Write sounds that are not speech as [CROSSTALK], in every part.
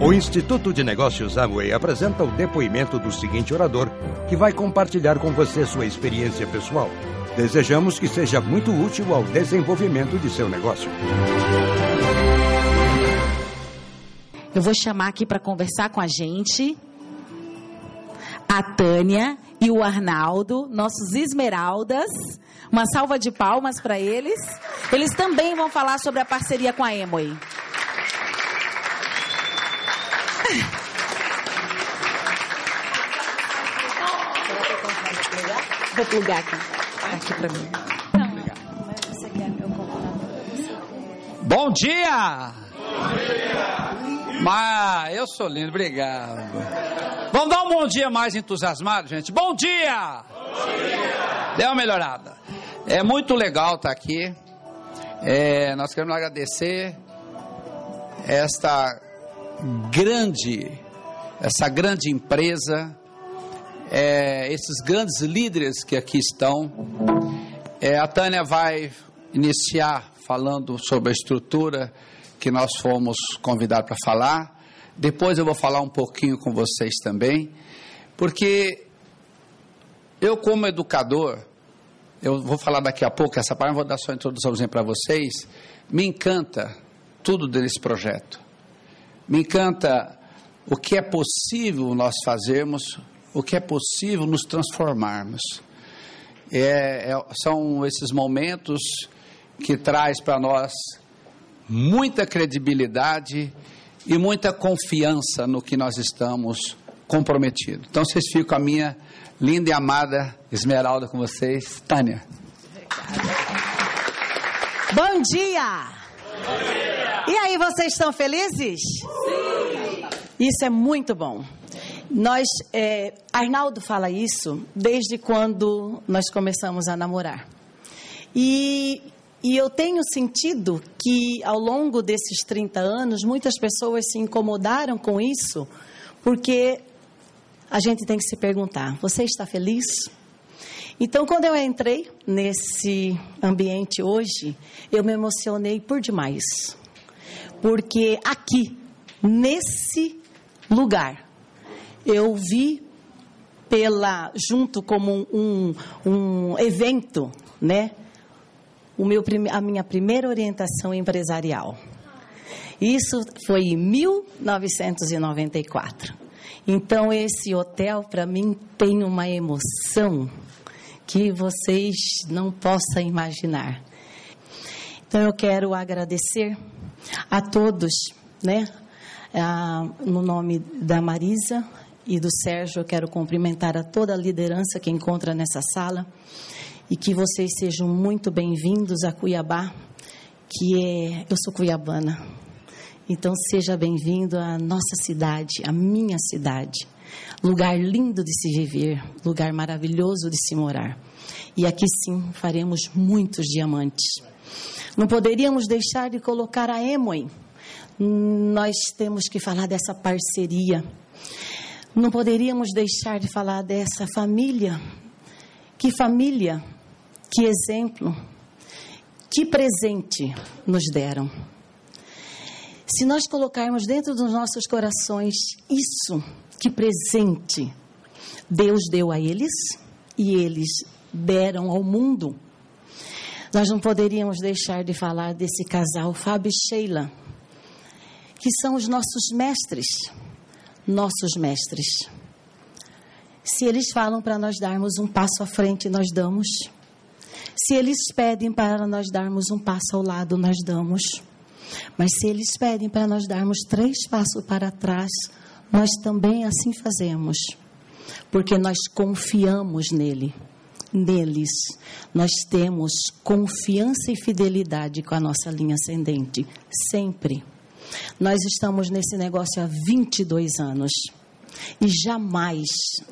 O Instituto de Negócios Amway apresenta o depoimento do seguinte orador, que vai compartilhar com você sua experiência pessoal. Desejamos que seja muito útil ao desenvolvimento de seu negócio. Eu vou chamar aqui para conversar com a gente a Tânia e o Arnaldo, nossos esmeraldas. Uma salva de palmas para eles. Eles também vão falar sobre a parceria com a Emoi. Vou plugar aqui. Aqui para mim. Bom dia! Bom dia! Mas eu sou lindo, obrigado. Vamos dar um bom dia mais entusiasmado, gente. Bom dia! Bom dia! Deu uma melhorada. É muito legal estar aqui. É, nós queremos agradecer esta grande, essa grande empresa, é, esses grandes líderes que aqui estão. É, a Tânia vai iniciar falando sobre a estrutura que nós fomos convidados para falar. Depois eu vou falar um pouquinho com vocês também, porque eu, como educador, eu vou falar daqui a pouco essa parte, vou dar só uma introduçãozinha para vocês. Me encanta tudo desse projeto. Me encanta o que é possível nós fazermos, o que é possível nos transformarmos. É, é, são esses momentos que traz para nós muita credibilidade e muita confiança no que nós estamos comprometidos. Então vocês ficam com a minha linda e amada Esmeralda com vocês, Tânia. Bom dia! Bom dia! E aí, vocês estão felizes? Sim! Isso é muito bom. Nós, é, Arnaldo fala isso desde quando nós começamos a namorar. E, e eu tenho sentido que ao longo desses 30 anos, muitas pessoas se incomodaram com isso, porque a gente tem que se perguntar: você está feliz? Então, quando eu entrei nesse ambiente hoje, eu me emocionei por demais porque aqui, nesse lugar, eu vi pela junto como um, um, evento, né? O meu, a minha primeira orientação empresarial. Isso foi em 1994. Então esse hotel para mim tem uma emoção que vocês não possam imaginar. Então eu quero agradecer a todos, né? Ah, no nome da Marisa e do Sérgio, eu quero cumprimentar a toda a liderança que encontra nessa sala e que vocês sejam muito bem-vindos a Cuiabá, que é. Eu sou cuiabana. Então, seja bem-vindo à nossa cidade, à minha cidade. Lugar lindo de se viver, lugar maravilhoso de se morar. E aqui sim faremos muitos diamantes. Não poderíamos deixar de colocar a Emoi. Nós temos que falar dessa parceria. Não poderíamos deixar de falar dessa família. Que família, que exemplo, que presente nos deram. Se nós colocarmos dentro dos nossos corações isso, que presente Deus deu a eles e eles deram ao mundo nós não poderíamos deixar de falar desse casal, Fábio e Sheila, que são os nossos mestres, nossos mestres. Se eles falam para nós darmos um passo à frente, nós damos. Se eles pedem para nós darmos um passo ao lado, nós damos. Mas se eles pedem para nós darmos três passos para trás, nós também assim fazemos. Porque nós confiamos nele neles. Nós temos confiança e fidelidade com a nossa linha ascendente, sempre. Nós estamos nesse negócio há 22 anos. E jamais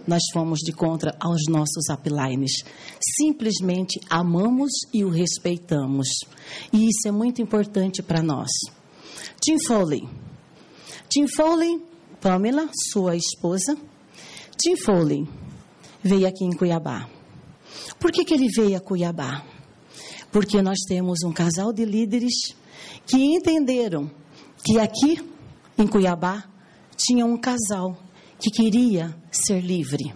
nós fomos de contra aos nossos uplines. Simplesmente amamos e o respeitamos. E isso é muito importante para nós. Tim Foley. Tim Foley, Pamela, sua esposa. Tim Foley veio aqui em Cuiabá. Por que, que ele veio a Cuiabá? Porque nós temos um casal de líderes que entenderam que aqui em Cuiabá, tinha um casal que queria ser livre.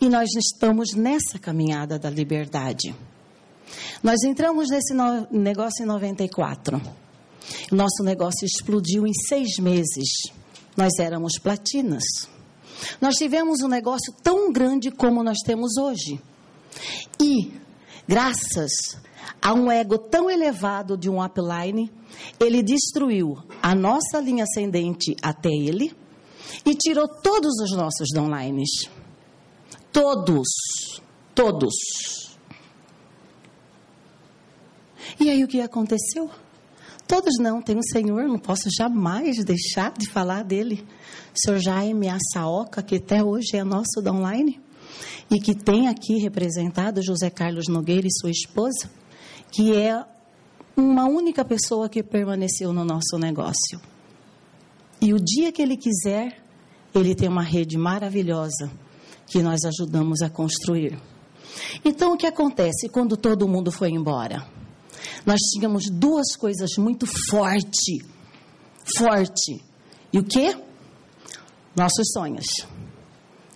E nós estamos nessa caminhada da liberdade. Nós entramos nesse negócio em 94. Nosso negócio explodiu em seis meses. Nós éramos platinas. Nós tivemos um negócio tão grande como nós temos hoje. E, graças a um ego tão elevado de um upline, ele destruiu a nossa linha ascendente até ele e tirou todos os nossos downlines. Todos. Todos. E aí o que aconteceu? Todos não, tem um Senhor, não posso jamais deixar de falar dele. O senhor Jaime Assaoca, que até hoje é nosso da online, e que tem aqui representado José Carlos Nogueira e sua esposa, que é uma única pessoa que permaneceu no nosso negócio. E o dia que ele quiser, ele tem uma rede maravilhosa que nós ajudamos a construir. Então, o que acontece quando todo mundo foi embora? Nós tínhamos duas coisas muito forte, forte. E o que? Nossos sonhos.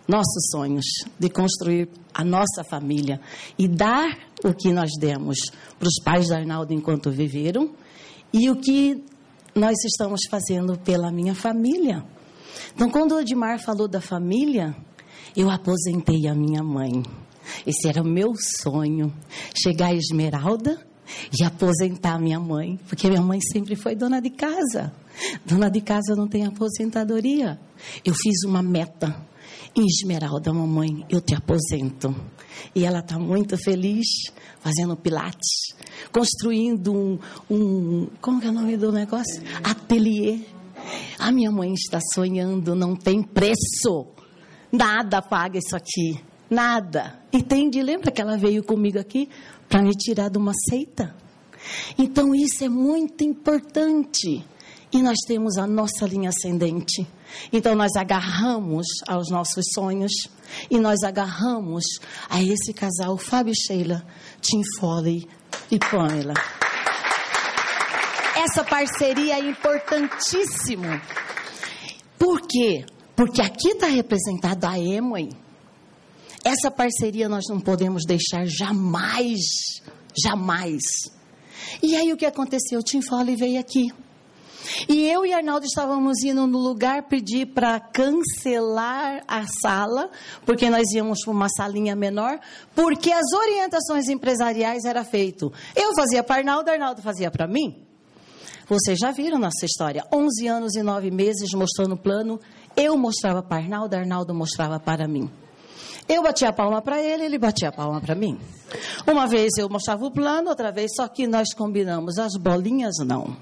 Nossos sonhos de construir a nossa família e dar o que nós demos para os pais da Arnaldo enquanto viveram e o que nós estamos fazendo pela minha família. Então, quando o Edmar falou da família, eu aposentei a minha mãe. Esse era o meu sonho. Chegar a Esmeralda e aposentar minha mãe, porque minha mãe sempre foi dona de casa. Dona de casa não tem aposentadoria. Eu fiz uma meta. Esmeralda, mamãe, eu te aposento. E ela está muito feliz fazendo pilates, construindo um, um, como é o nome do negócio? Ateliê. A minha mãe está sonhando, não tem preço. Nada paga isso aqui. Nada. Entende? Lembra que ela veio comigo aqui para me tirar de uma seita? Então isso é muito importante. E nós temos a nossa linha ascendente. Então nós agarramos aos nossos sonhos e nós agarramos a esse casal, Fábio Sheila, Tim Foley e Pamela. Essa parceria é importantíssima. Por quê? Porque aqui está representada a Emily essa parceria nós não podemos deixar jamais, jamais. E aí o que aconteceu? O Tim Foley veio aqui. E eu e Arnaldo estávamos indo no lugar pedir para cancelar a sala, porque nós íamos para uma salinha menor, porque as orientações empresariais era feito. Eu fazia para Arnaldo, Arnaldo fazia para mim. Vocês já viram nossa história. 11 anos e 9 meses mostrando o plano. Eu mostrava para Arnaldo, Arnaldo mostrava para mim. Eu batia a palma para ele, ele batia a palma para mim. Uma vez eu mostrava o plano, outra vez, só que nós combinamos. As bolinhas, não.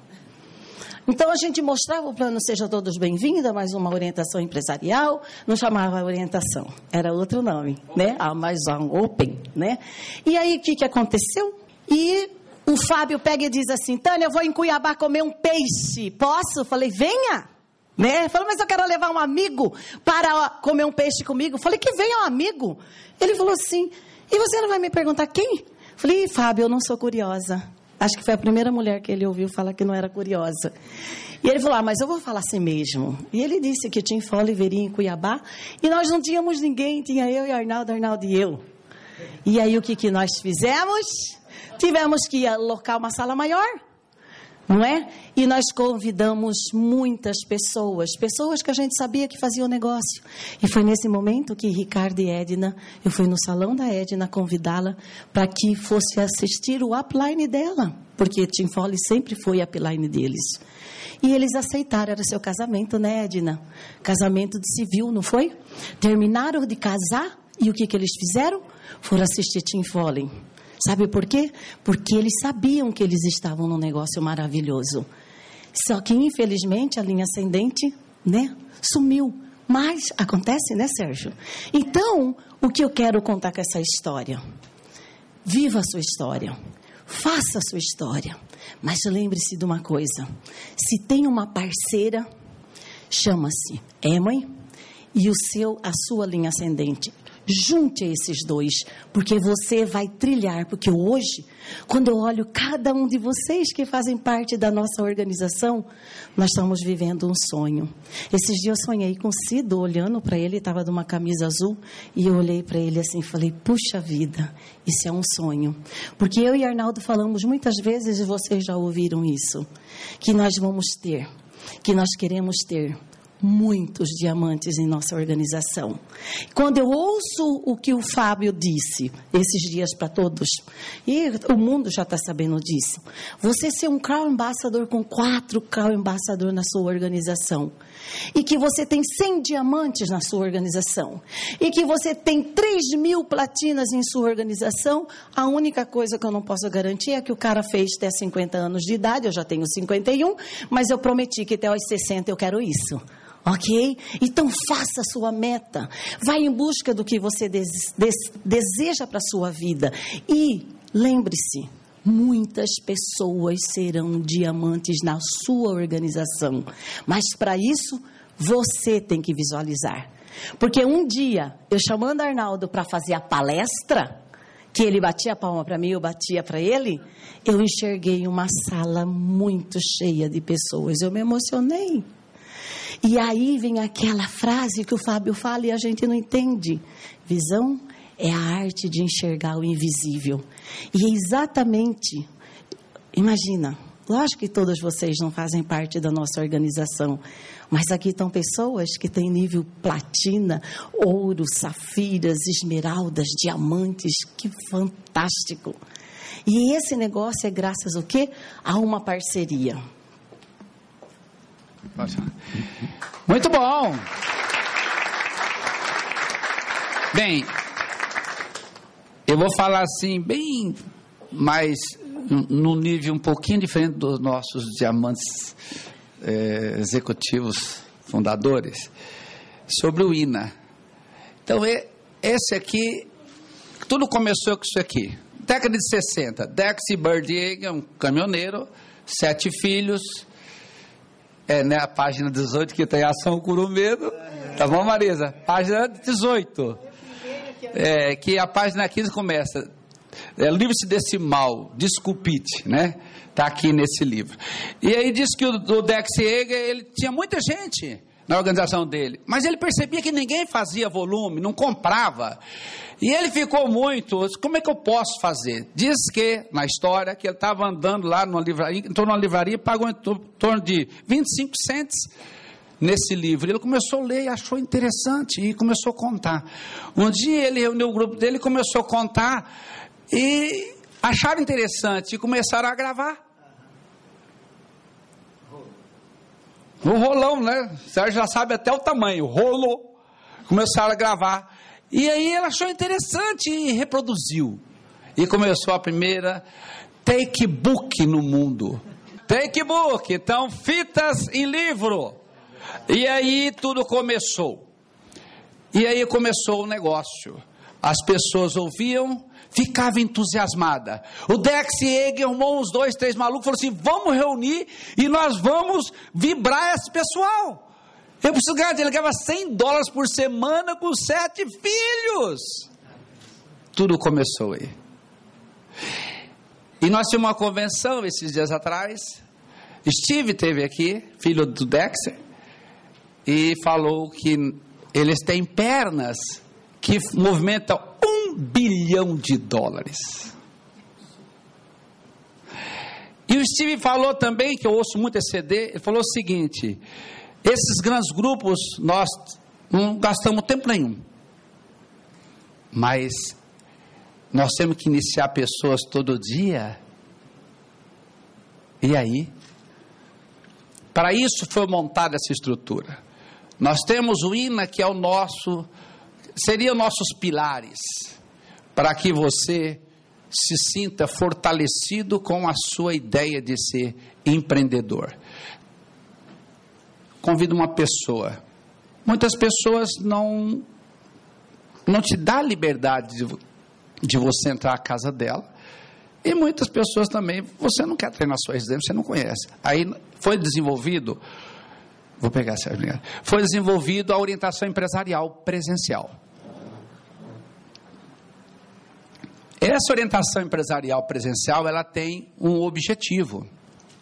Então a gente mostrava o plano Seja Todos Bem-vindos, mais uma orientação empresarial, não chamava orientação, era outro nome, né? A mais um Open, né? E aí o que, que aconteceu? E o Fábio pega e diz assim: Tânia, eu vou em Cuiabá comer um peixe, posso? Falei: venha. Né? Falou, mas eu quero levar um amigo para comer um peixe comigo. Falei, que venha um amigo. Ele falou assim, e você não vai me perguntar quem? Falei, Fábio, eu não sou curiosa. Acho que foi a primeira mulher que ele ouviu falar que não era curiosa. E ele falou, ah, mas eu vou falar assim mesmo. E ele disse que tinha Fole veria em Cuiabá, e nós não tínhamos ninguém, tinha eu e Arnaldo, Arnaldo e eu. E aí o que, que nós fizemos? Tivemos que alocar uma sala maior não é? E nós convidamos muitas pessoas, pessoas que a gente sabia que faziam negócio. E foi nesse momento que Ricardo e Edna, eu fui no salão da Edna convidá-la para que fosse assistir o upline dela, porque Tim Foley sempre foi upline deles. E eles aceitaram, era seu casamento, né, Edna? Casamento de civil, não foi? Terminaram de casar e o que, que eles fizeram? Foram assistir Tim Foley. Sabe por quê? Porque eles sabiam que eles estavam num negócio maravilhoso. Só que, infelizmente, a linha ascendente, né, sumiu. Mas acontece, né, Sérgio? Então, o que eu quero contar com essa história? Viva a sua história. Faça a sua história. Mas lembre-se de uma coisa: se tem uma parceira, chama-se Emma e o seu, a sua linha ascendente Junte esses dois, porque você vai trilhar. Porque hoje, quando eu olho cada um de vocês que fazem parte da nossa organização, nós estamos vivendo um sonho. Esses dias eu sonhei com Cido, olhando para ele, estava de uma camisa azul, e eu olhei para ele assim falei: Puxa vida, isso é um sonho. Porque eu e Arnaldo falamos muitas vezes, e vocês já ouviram isso, que nós vamos ter, que nós queremos ter muitos diamantes em nossa organização. Quando eu ouço o que o Fábio disse esses dias para todos, e o mundo já está sabendo disso, você ser um Crown Ambassador com quatro Crown Ambassador na sua organização, e que você tem 100 diamantes na sua organização, e que você tem 3 mil platinas em sua organização, a única coisa que eu não posso garantir é que o cara fez até 50 anos de idade, eu já tenho 51, mas eu prometi que até aos 60 eu quero isso. Ok? Então faça a sua meta. Vai em busca do que você des des deseja para a sua vida. E lembre-se, muitas pessoas serão diamantes na sua organização. Mas para isso, você tem que visualizar. Porque um dia, eu chamando Arnaldo para fazer a palestra, que ele batia a palma para mim, eu batia para ele, eu enxerguei uma sala muito cheia de pessoas. Eu me emocionei. E aí vem aquela frase que o Fábio fala e a gente não entende. Visão é a arte de enxergar o invisível. E é exatamente, imagina, lógico que todas vocês não fazem parte da nossa organização, mas aqui estão pessoas que têm nível platina, ouro, safiras, esmeraldas, diamantes, que fantástico. E esse negócio é graças ao quê? A uma parceria. Muito bom. Bem, eu vou falar assim, bem mais num nível um pouquinho diferente dos nossos diamantes é, executivos fundadores, sobre o INA. Então, esse aqui, tudo começou com isso aqui. Década de 60, Dex Bird um caminhoneiro, sete filhos, é, né, a página 18 que tem ação cura o medo. Tá bom, Marisa? Página 18. É, que a página 15 começa. É, livre-se desse mal, desculpite, né? Tá aqui nesse livro. E aí diz que o, o Dex Eger, ele tinha muita gente na organização dele. Mas ele percebia que ninguém fazia volume, não comprava. E ele ficou muito, como é que eu posso fazer? Diz que, na história, que ele estava andando lá numa livraria, entrou numa livraria e pagou em torno de 25 centes nesse livro. Ele começou a ler e achou interessante e começou a contar. Um dia ele reuniu o grupo dele começou a contar e acharam interessante e começaram a gravar. O rolão, né? O Sérgio já sabe até o tamanho, rolo. Começaram a gravar. E aí ela achou interessante e reproduziu. E começou a primeira take book no mundo. Take book, então fitas em livro. E aí tudo começou. E aí começou o negócio. As pessoas ouviam, ficava entusiasmada. O Dex Eger arrumou uns dois, três malucos, falou assim: vamos reunir e nós vamos vibrar esse pessoal. Eu preciso ganhar, ele ganhava 100 dólares por semana com sete filhos. Tudo começou aí. E nós tínhamos uma convenção esses dias atrás. Steve teve aqui, filho do Dexter, e falou que eles têm pernas que movimentam bilhão de dólares. E o Steve falou também, que eu ouço muito esse CD, ele falou o seguinte: esses grandes grupos nós não gastamos tempo nenhum. Mas nós temos que iniciar pessoas todo dia. E aí? Para isso foi montada essa estrutura. Nós temos o INA, que é o nosso, seria nossos pilares para que você se sinta fortalecido com a sua ideia de ser empreendedor. Convido uma pessoa. Muitas pessoas não não te dá liberdade de, de você entrar na casa dela. E muitas pessoas também, você não quer treinar sua residência, você não conhece. Aí foi desenvolvido, vou pegar essa foi desenvolvido a orientação empresarial presencial. E essa orientação empresarial presencial, ela tem um objetivo.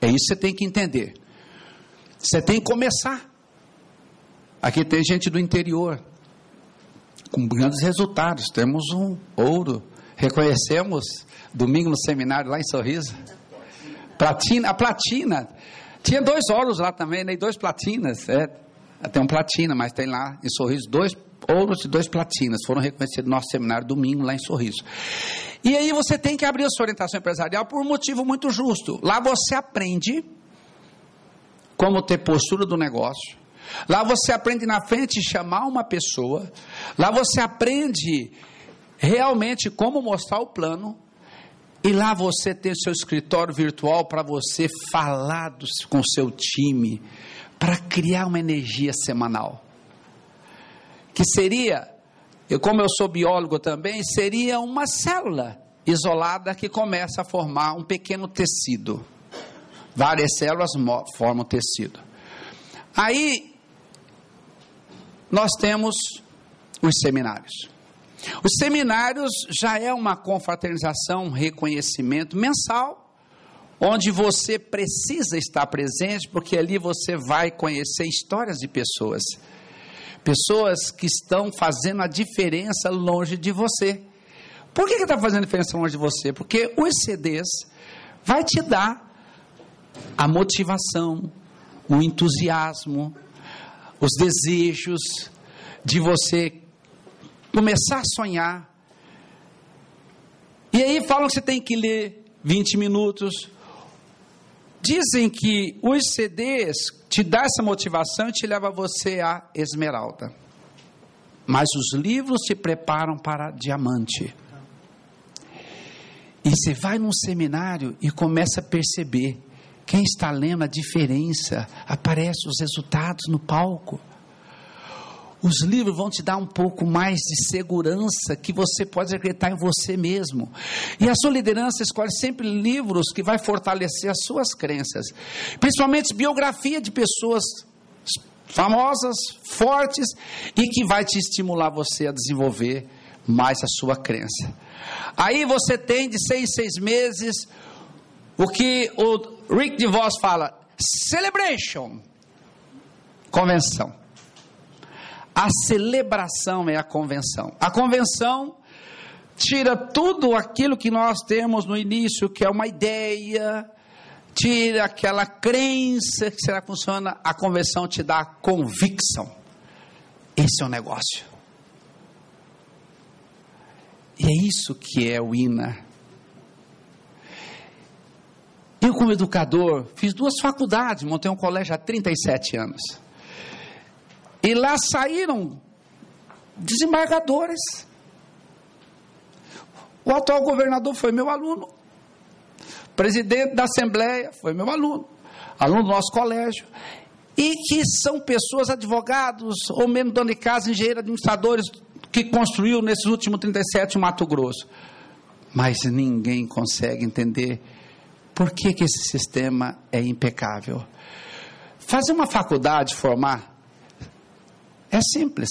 É isso que você tem que entender. Você tem que começar. Aqui tem gente do interior, com grandes resultados. Temos um ouro. Reconhecemos domingo no seminário lá em Sorriso. Platina, a platina. Tinha dois ouros lá também, né? E dois platinas. É, tem um platina, mas tem lá em Sorriso dois ouros e dois platinas. Foram reconhecidos no nosso seminário domingo lá em Sorriso. E aí você tem que abrir a sua orientação empresarial por um motivo muito justo. Lá você aprende como ter postura do negócio. Lá você aprende na frente chamar uma pessoa. Lá você aprende realmente como mostrar o plano. E lá você tem seu escritório virtual para você falar com o seu time, para criar uma energia semanal. Que seria, eu, como eu sou biólogo também, seria uma célula isolada que começa a formar um pequeno tecido. Várias células formam tecido. Aí, nós temos os seminários. Os seminários já é uma confraternização, um reconhecimento mensal, onde você precisa estar presente, porque ali você vai conhecer histórias de pessoas. Pessoas que estão fazendo a diferença longe de você. Por que está fazendo diferença longe de você? Porque os CDs vai te dar a motivação, o entusiasmo, os desejos de você começar a sonhar. E aí falam que você tem que ler 20 minutos. Dizem que os CDs te dá essa motivação e te leva você a esmeralda. Mas os livros te preparam para diamante. E você vai num seminário e começa a perceber quem está lendo a diferença, aparece os resultados no palco. Os livros vão te dar um pouco mais de segurança que você pode acreditar em você mesmo. E a sua liderança escolhe sempre livros que vai fortalecer as suas crenças, principalmente biografia de pessoas famosas, fortes e que vai te estimular você a desenvolver mais a sua crença. Aí você tem de seis em seis meses o que o Rick DeVos fala: celebration, convenção. A celebração é a convenção. A convenção tira tudo aquilo que nós temos no início, que é uma ideia, tira aquela crença que será que funciona. A convenção te dá convicção. Esse é o negócio. E é isso que é o INA. Eu, como educador, fiz duas faculdades, montei um colégio há 37 anos. E lá saíram desembargadores. O atual governador foi meu aluno. Presidente da Assembleia foi meu aluno. Aluno do nosso colégio. E que são pessoas, advogados, ou mesmo dono de casa, engenheiros, administradores, que construiu nesses últimos 37 o Mato Grosso. Mas ninguém consegue entender por que, que esse sistema é impecável. Fazer uma faculdade, formar, é simples.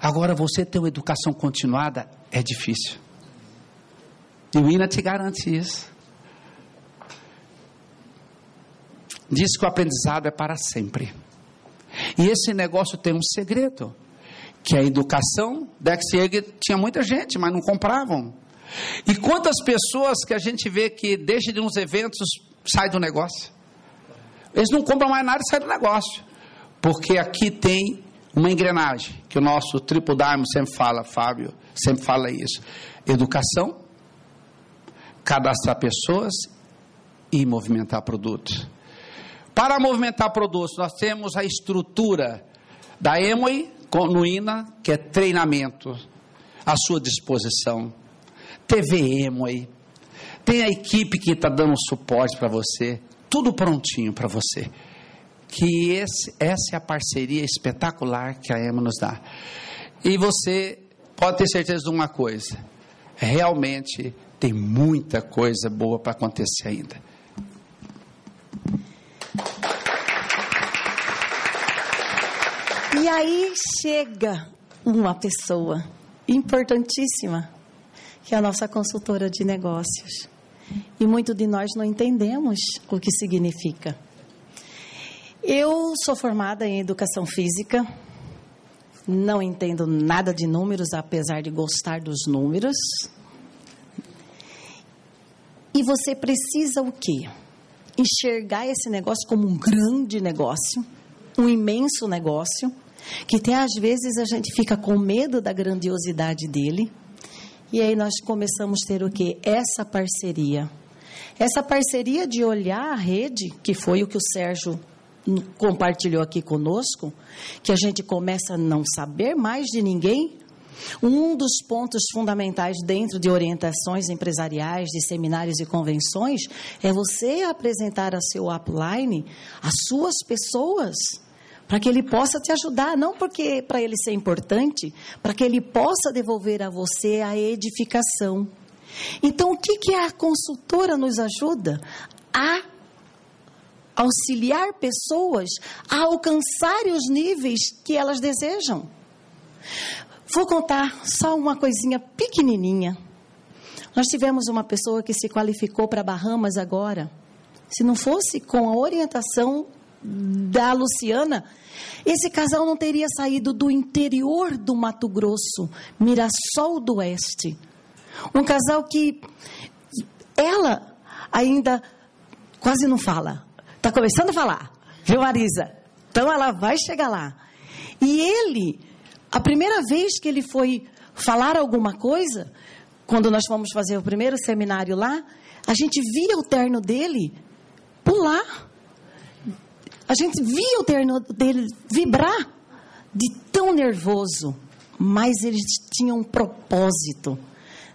Agora, você ter uma educação continuada é difícil. E o INA te garante isso. Diz que o aprendizado é para sempre. E esse negócio tem um segredo, que a educação, Dex tinha muita gente, mas não compravam. E quantas pessoas que a gente vê que deixa de uns eventos, sai do negócio? Eles não compram mais nada e saem do negócio. Porque aqui tem uma engrenagem, que o nosso Diamond sempre fala, Fábio, sempre fala isso. Educação, cadastrar pessoas e movimentar produtos. Para movimentar produtos, nós temos a estrutura da Emoi no INA, que é treinamento à sua disposição. TV Emoi. Tem a equipe que está dando suporte para você. Tudo prontinho para você que esse, essa é a parceria espetacular que a EMA nos dá. E você pode ter certeza de uma coisa: realmente tem muita coisa boa para acontecer ainda. E aí chega uma pessoa importantíssima, que é a nossa consultora de negócios. E muito de nós não entendemos o que significa. Eu sou formada em educação física, não entendo nada de números, apesar de gostar dos números. E você precisa o quê? Enxergar esse negócio como um grande negócio, um imenso negócio, que até às vezes a gente fica com medo da grandiosidade dele. E aí nós começamos a ter o quê? Essa parceria. Essa parceria de olhar a rede, que foi o que o Sérgio compartilhou aqui conosco, que a gente começa a não saber mais de ninguém. Um dos pontos fundamentais dentro de orientações empresariais, de seminários e convenções, é você apresentar a seu upline as suas pessoas para que ele possa te ajudar, não porque para ele ser importante, para que ele possa devolver a você a edificação. Então, o que, que a consultora nos ajuda? A auxiliar pessoas a alcançarem os níveis que elas desejam. Vou contar só uma coisinha pequenininha. Nós tivemos uma pessoa que se qualificou para Bahamas agora. Se não fosse com a orientação da Luciana, esse casal não teria saído do interior do Mato Grosso, Mirassol do Oeste. Um casal que ela ainda quase não fala, Está começando a falar, viu, Marisa? Então ela vai chegar lá. E ele, a primeira vez que ele foi falar alguma coisa, quando nós fomos fazer o primeiro seminário lá, a gente via o terno dele pular. A gente via o terno dele vibrar de tão nervoso. Mas eles tinham um propósito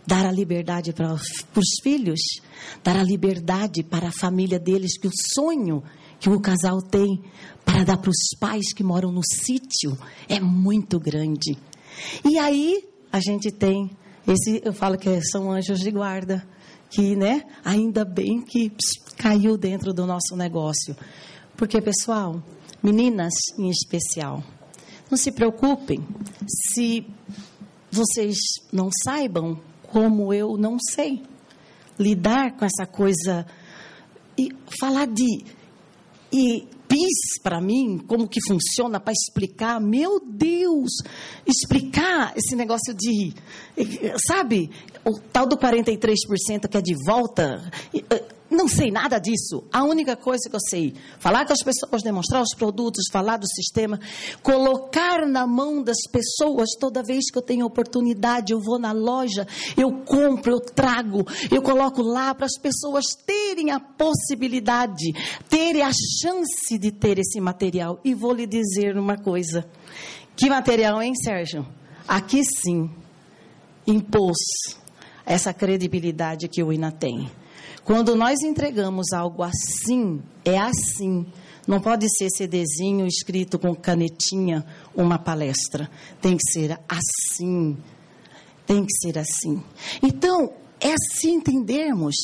dar a liberdade para os filhos, dar a liberdade para a família deles, que o sonho que o casal tem para dar para os pais que moram no sítio é muito grande. E aí a gente tem esse, eu falo que são anjos de guarda, que, né, ainda bem que pss, caiu dentro do nosso negócio. Porque, pessoal, meninas em especial, não se preocupem se vocês não saibam como eu não sei lidar com essa coisa. E falar de e PIS para mim, como que funciona para explicar, meu Deus, explicar esse negócio de, sabe, o tal do 43% que é de volta, não sei nada disso. A única coisa que eu sei, falar com as pessoas, demonstrar os produtos, falar do sistema, colocar na mão das pessoas toda vez que eu tenho oportunidade, eu vou na loja, eu compro, eu trago, eu coloco lá para as pessoas terem a possibilidade, terem a chance de ter esse material. E vou lhe dizer uma coisa. Que material, hein, Sérgio? Aqui sim, impôs essa credibilidade que o INA tem. Quando nós entregamos algo assim, é assim. Não pode ser CDzinho escrito com canetinha, uma palestra. Tem que ser assim. Tem que ser assim. Então, é assim entendermos.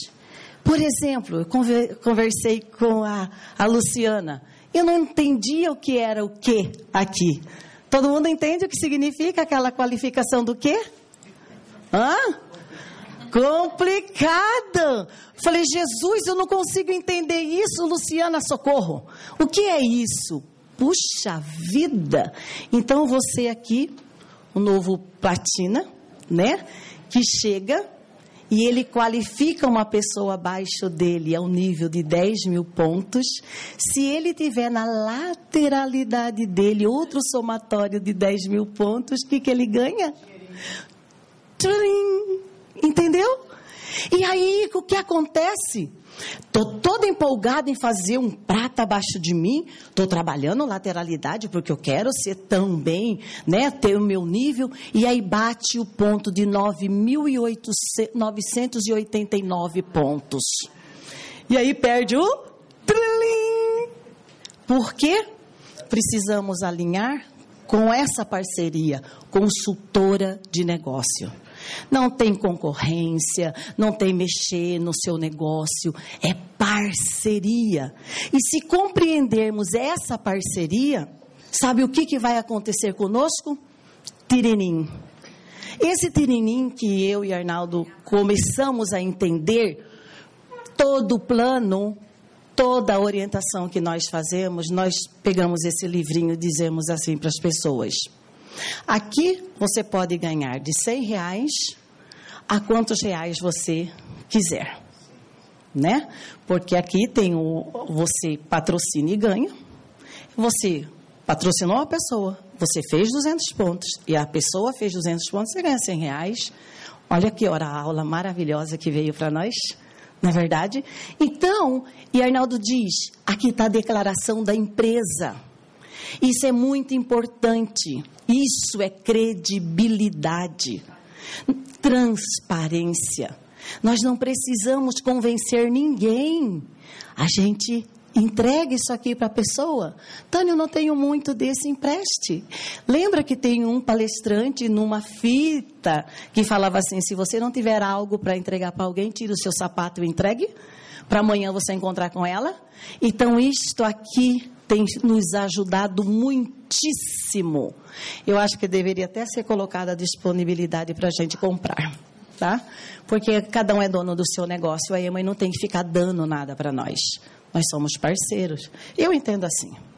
Por exemplo, eu conversei com a, a Luciana. Eu não entendia o que era o que aqui. Todo mundo entende o que significa aquela qualificação do quê? Hã? Complicado. Falei, Jesus, eu não consigo entender isso, Luciana, socorro. O que é isso? Puxa vida. Então você aqui, o novo platina, né? Que chega e ele qualifica uma pessoa abaixo dele ao nível de 10 mil pontos. Se ele tiver na lateralidade dele outro somatório de 10 mil pontos, o que, que ele ganha? Trim! Entendeu? E aí, o que acontece? Estou toda empolgada em fazer um prato abaixo de mim. Estou trabalhando lateralidade porque eu quero ser também, né, ter o meu nível. E aí bate o ponto de 9.989 pontos. E aí perde o trilhim. Por quê? Precisamos alinhar com essa parceria consultora de negócio. Não tem concorrência, não tem mexer no seu negócio, é parceria. E se compreendermos essa parceria, sabe o que, que vai acontecer conosco? Tirinim. Esse tirinim que eu e Arnaldo começamos a entender, todo o plano, toda a orientação que nós fazemos, nós pegamos esse livrinho e dizemos assim para as pessoas. Aqui você pode ganhar de 100 reais a quantos reais você quiser. Né? Porque aqui tem o você patrocina e ganha. Você patrocinou a pessoa, você fez 200 pontos e a pessoa fez 200 pontos, você ganha 100 reais. Olha que hora aula maravilhosa que veio para nós, não é verdade? Então, e Arnaldo diz, aqui está a declaração da empresa. Isso é muito importante. Isso é credibilidade, transparência. Nós não precisamos convencer ninguém. A gente entrega isso aqui para a pessoa. Tânia, eu não tenho muito desse empreste. Lembra que tem um palestrante numa fita que falava assim: se você não tiver algo para entregar para alguém, tira o seu sapato e entregue. Para amanhã você encontrar com ela. Então, isto aqui tem nos ajudado muitíssimo. Eu acho que deveria até ser colocada a disponibilidade para a gente comprar tá? Porque cada um é dono do seu negócio, a mãe não tem que ficar dando nada para nós. Nós somos parceiros. Eu entendo assim.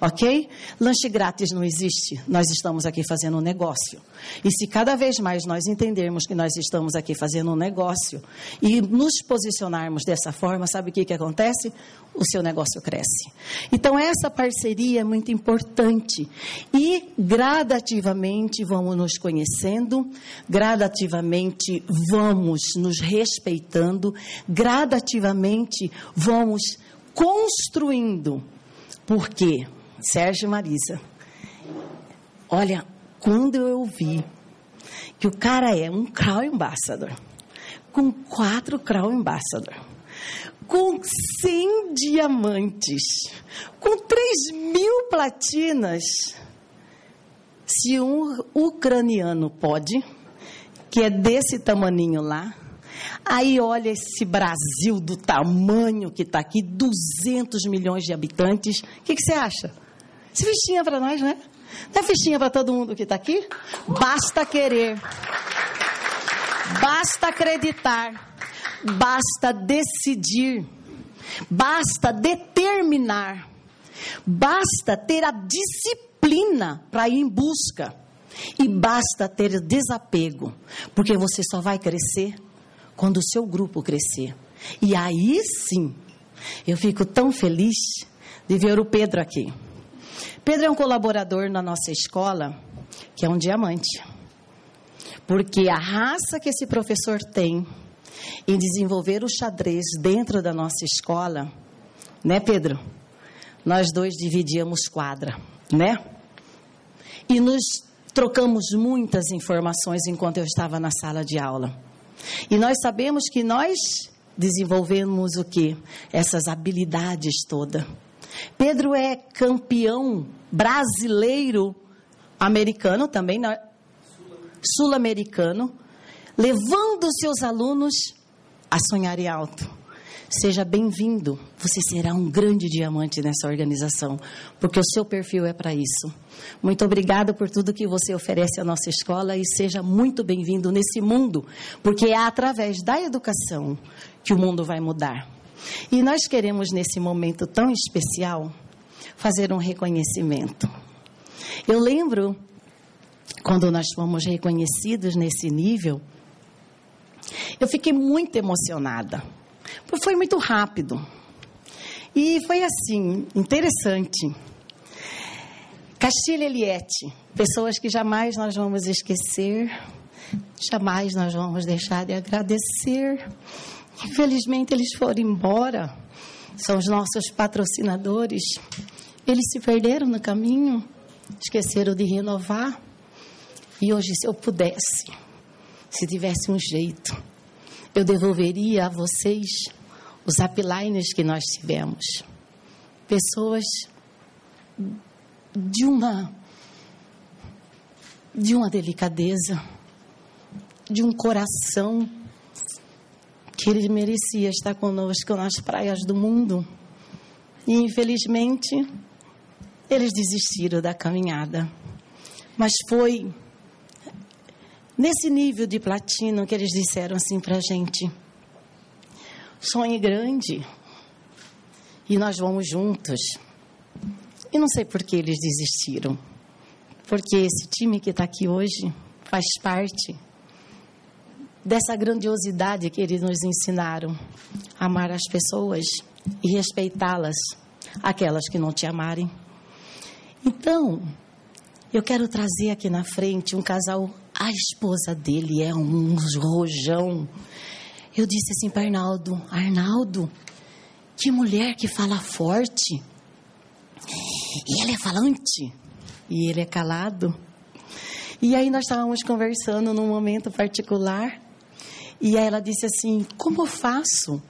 Ok? Lanche grátis não existe. Nós estamos aqui fazendo um negócio. E se cada vez mais nós entendermos que nós estamos aqui fazendo um negócio e nos posicionarmos dessa forma, sabe o que, que acontece? O seu negócio cresce. Então, essa parceria é muito importante. E gradativamente vamos nos conhecendo, gradativamente vamos nos respeitando, gradativamente vamos construindo. Por quê? Sérgio Marisa. Olha, quando eu vi que o cara é um Crown Ambassador, com quatro Crown Ambassador, com 100 diamantes, com 3 mil platinas, se um ucraniano pode, que é desse tamaninho lá, Aí olha esse Brasil do tamanho que está aqui, 200 milhões de habitantes. O que, que você acha? É fichinha para nós, né? Não é fichinha para todo mundo que está aqui? Basta querer. Basta acreditar. Basta decidir. Basta determinar. Basta ter a disciplina para ir em busca. E basta ter desapego, porque você só vai crescer quando o seu grupo crescer. E aí sim, eu fico tão feliz de ver o Pedro aqui. Pedro é um colaborador na nossa escola, que é um diamante. Porque a raça que esse professor tem em desenvolver o xadrez dentro da nossa escola, né, Pedro? Nós dois dividíamos quadra, né? E nos trocamos muitas informações enquanto eu estava na sala de aula. E nós sabemos que nós desenvolvemos o que? Essas habilidades todas. Pedro é campeão brasileiro, americano também, sul-americano, levando seus alunos a sonharem alto. Seja bem-vindo. Você será um grande diamante nessa organização, porque o seu perfil é para isso. Muito obrigada por tudo que você oferece à nossa escola e seja muito bem-vindo nesse mundo, porque é através da educação que o mundo vai mudar. E nós queremos, nesse momento tão especial, fazer um reconhecimento. Eu lembro quando nós fomos reconhecidos nesse nível, eu fiquei muito emocionada foi muito rápido. E foi assim, interessante. Castilha Eliette, pessoas que jamais nós vamos esquecer, jamais nós vamos deixar de agradecer. Infelizmente, eles foram embora, são os nossos patrocinadores. Eles se perderam no caminho, esqueceram de renovar. E hoje, se eu pudesse, se tivesse um jeito, eu devolveria a vocês os uplines que nós tivemos. Pessoas de uma de uma delicadeza, de um coração que ele merecia estar conosco nas praias do mundo. E infelizmente eles desistiram da caminhada. Mas foi nesse nível de platino que eles disseram assim para a gente: sonhe grande e nós vamos juntos. E não sei por que eles desistiram, porque esse time que está aqui hoje faz parte dessa grandiosidade que eles nos ensinaram: amar as pessoas e respeitá-las, aquelas que não te amarem. Então, eu quero trazer aqui na frente um casal a esposa dele é um rojão. Eu disse assim para Arnaldo: Arnaldo, que mulher que fala forte. E ela é falante. E ele é calado. E aí nós estávamos conversando num momento particular. E aí ela disse assim: Como eu faço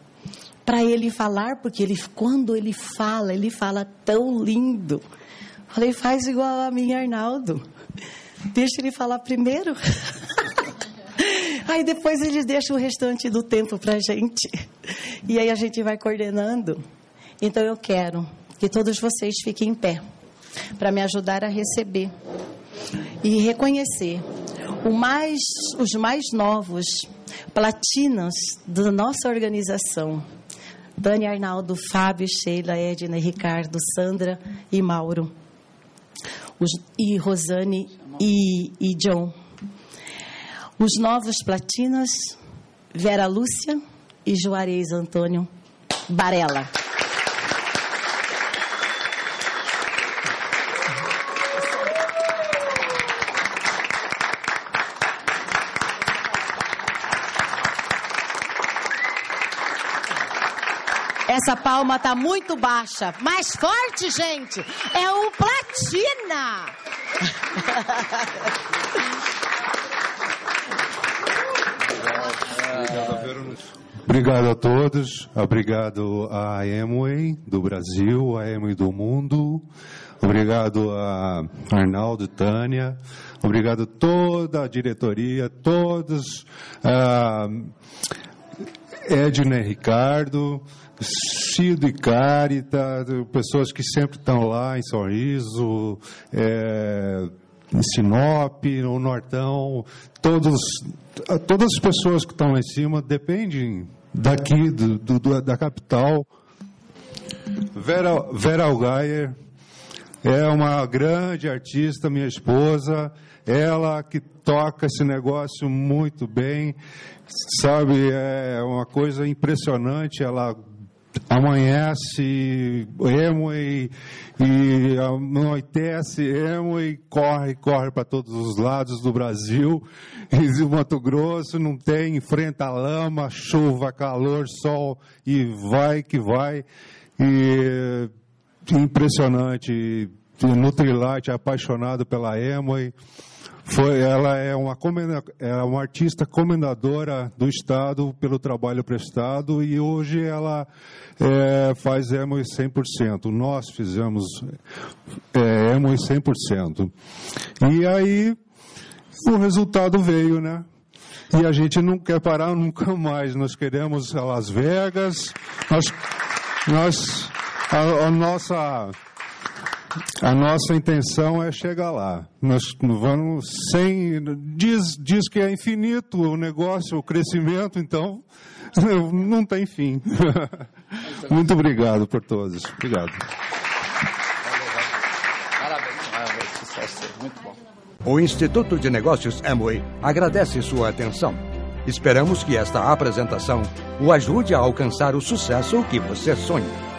para ele falar? Porque ele, quando ele fala, ele fala tão lindo. Falei: Faz igual a mim, Arnaldo. Deixa ele falar primeiro. [LAUGHS] aí depois eles deixam o restante do tempo para gente. E aí a gente vai coordenando. Então eu quero que todos vocês fiquem em pé para me ajudar a receber e reconhecer mais, os mais novos platinas da nossa organização. Dani Arnaldo, Fábio, Sheila, Edna, Ricardo, Sandra e Mauro. Os, e Rosane e, e John. Os novos platinas, Vera Lúcia e Juarez Antônio Barella. Essa palma tá muito baixa. Mais forte, gente. É o platina. Obrigado a todos, obrigado à Amway do Brasil, à Amway do mundo, obrigado a Arnaldo, Tânia, obrigado a toda a diretoria, todos, uh, Edna Ricardo, Cido e Carita, pessoas que sempre estão lá em Sorriso, é, em Sinop, no Nortão, todos, todas as pessoas que estão lá em cima dependem daqui, do, do, da capital. Vera, Vera Algaier é uma grande artista, minha esposa, ela que toca esse negócio muito bem, sabe, é uma coisa impressionante, ela amanhece emo e, e anoitece emo e corre, corre para todos os lados do Brasil. [LAUGHS] E o Mato Grosso não tem, enfrenta lama, chuva, calor, sol e vai que vai. E impressionante. Nutrilite, apaixonado pela emo e foi, ela é uma, é uma artista comendadora do Estado pelo trabalho prestado e hoje ela é, faz Emo 100%. Nós fizemos é, Emo 100%. E aí o resultado veio, né? E a gente não quer parar nunca mais. Nós queremos Las Vegas. Nós, nós a, a nossa a nossa intenção é chegar lá. Nós vamos sem. Diz, diz que é infinito o negócio, o crescimento, então não tem fim. [LAUGHS] Muito obrigado por todos. Obrigado. Parabéns, sucesso, muito bom. O Instituto de Negócios Amway agradece sua atenção. Esperamos que esta apresentação o ajude a alcançar o sucesso que você sonha.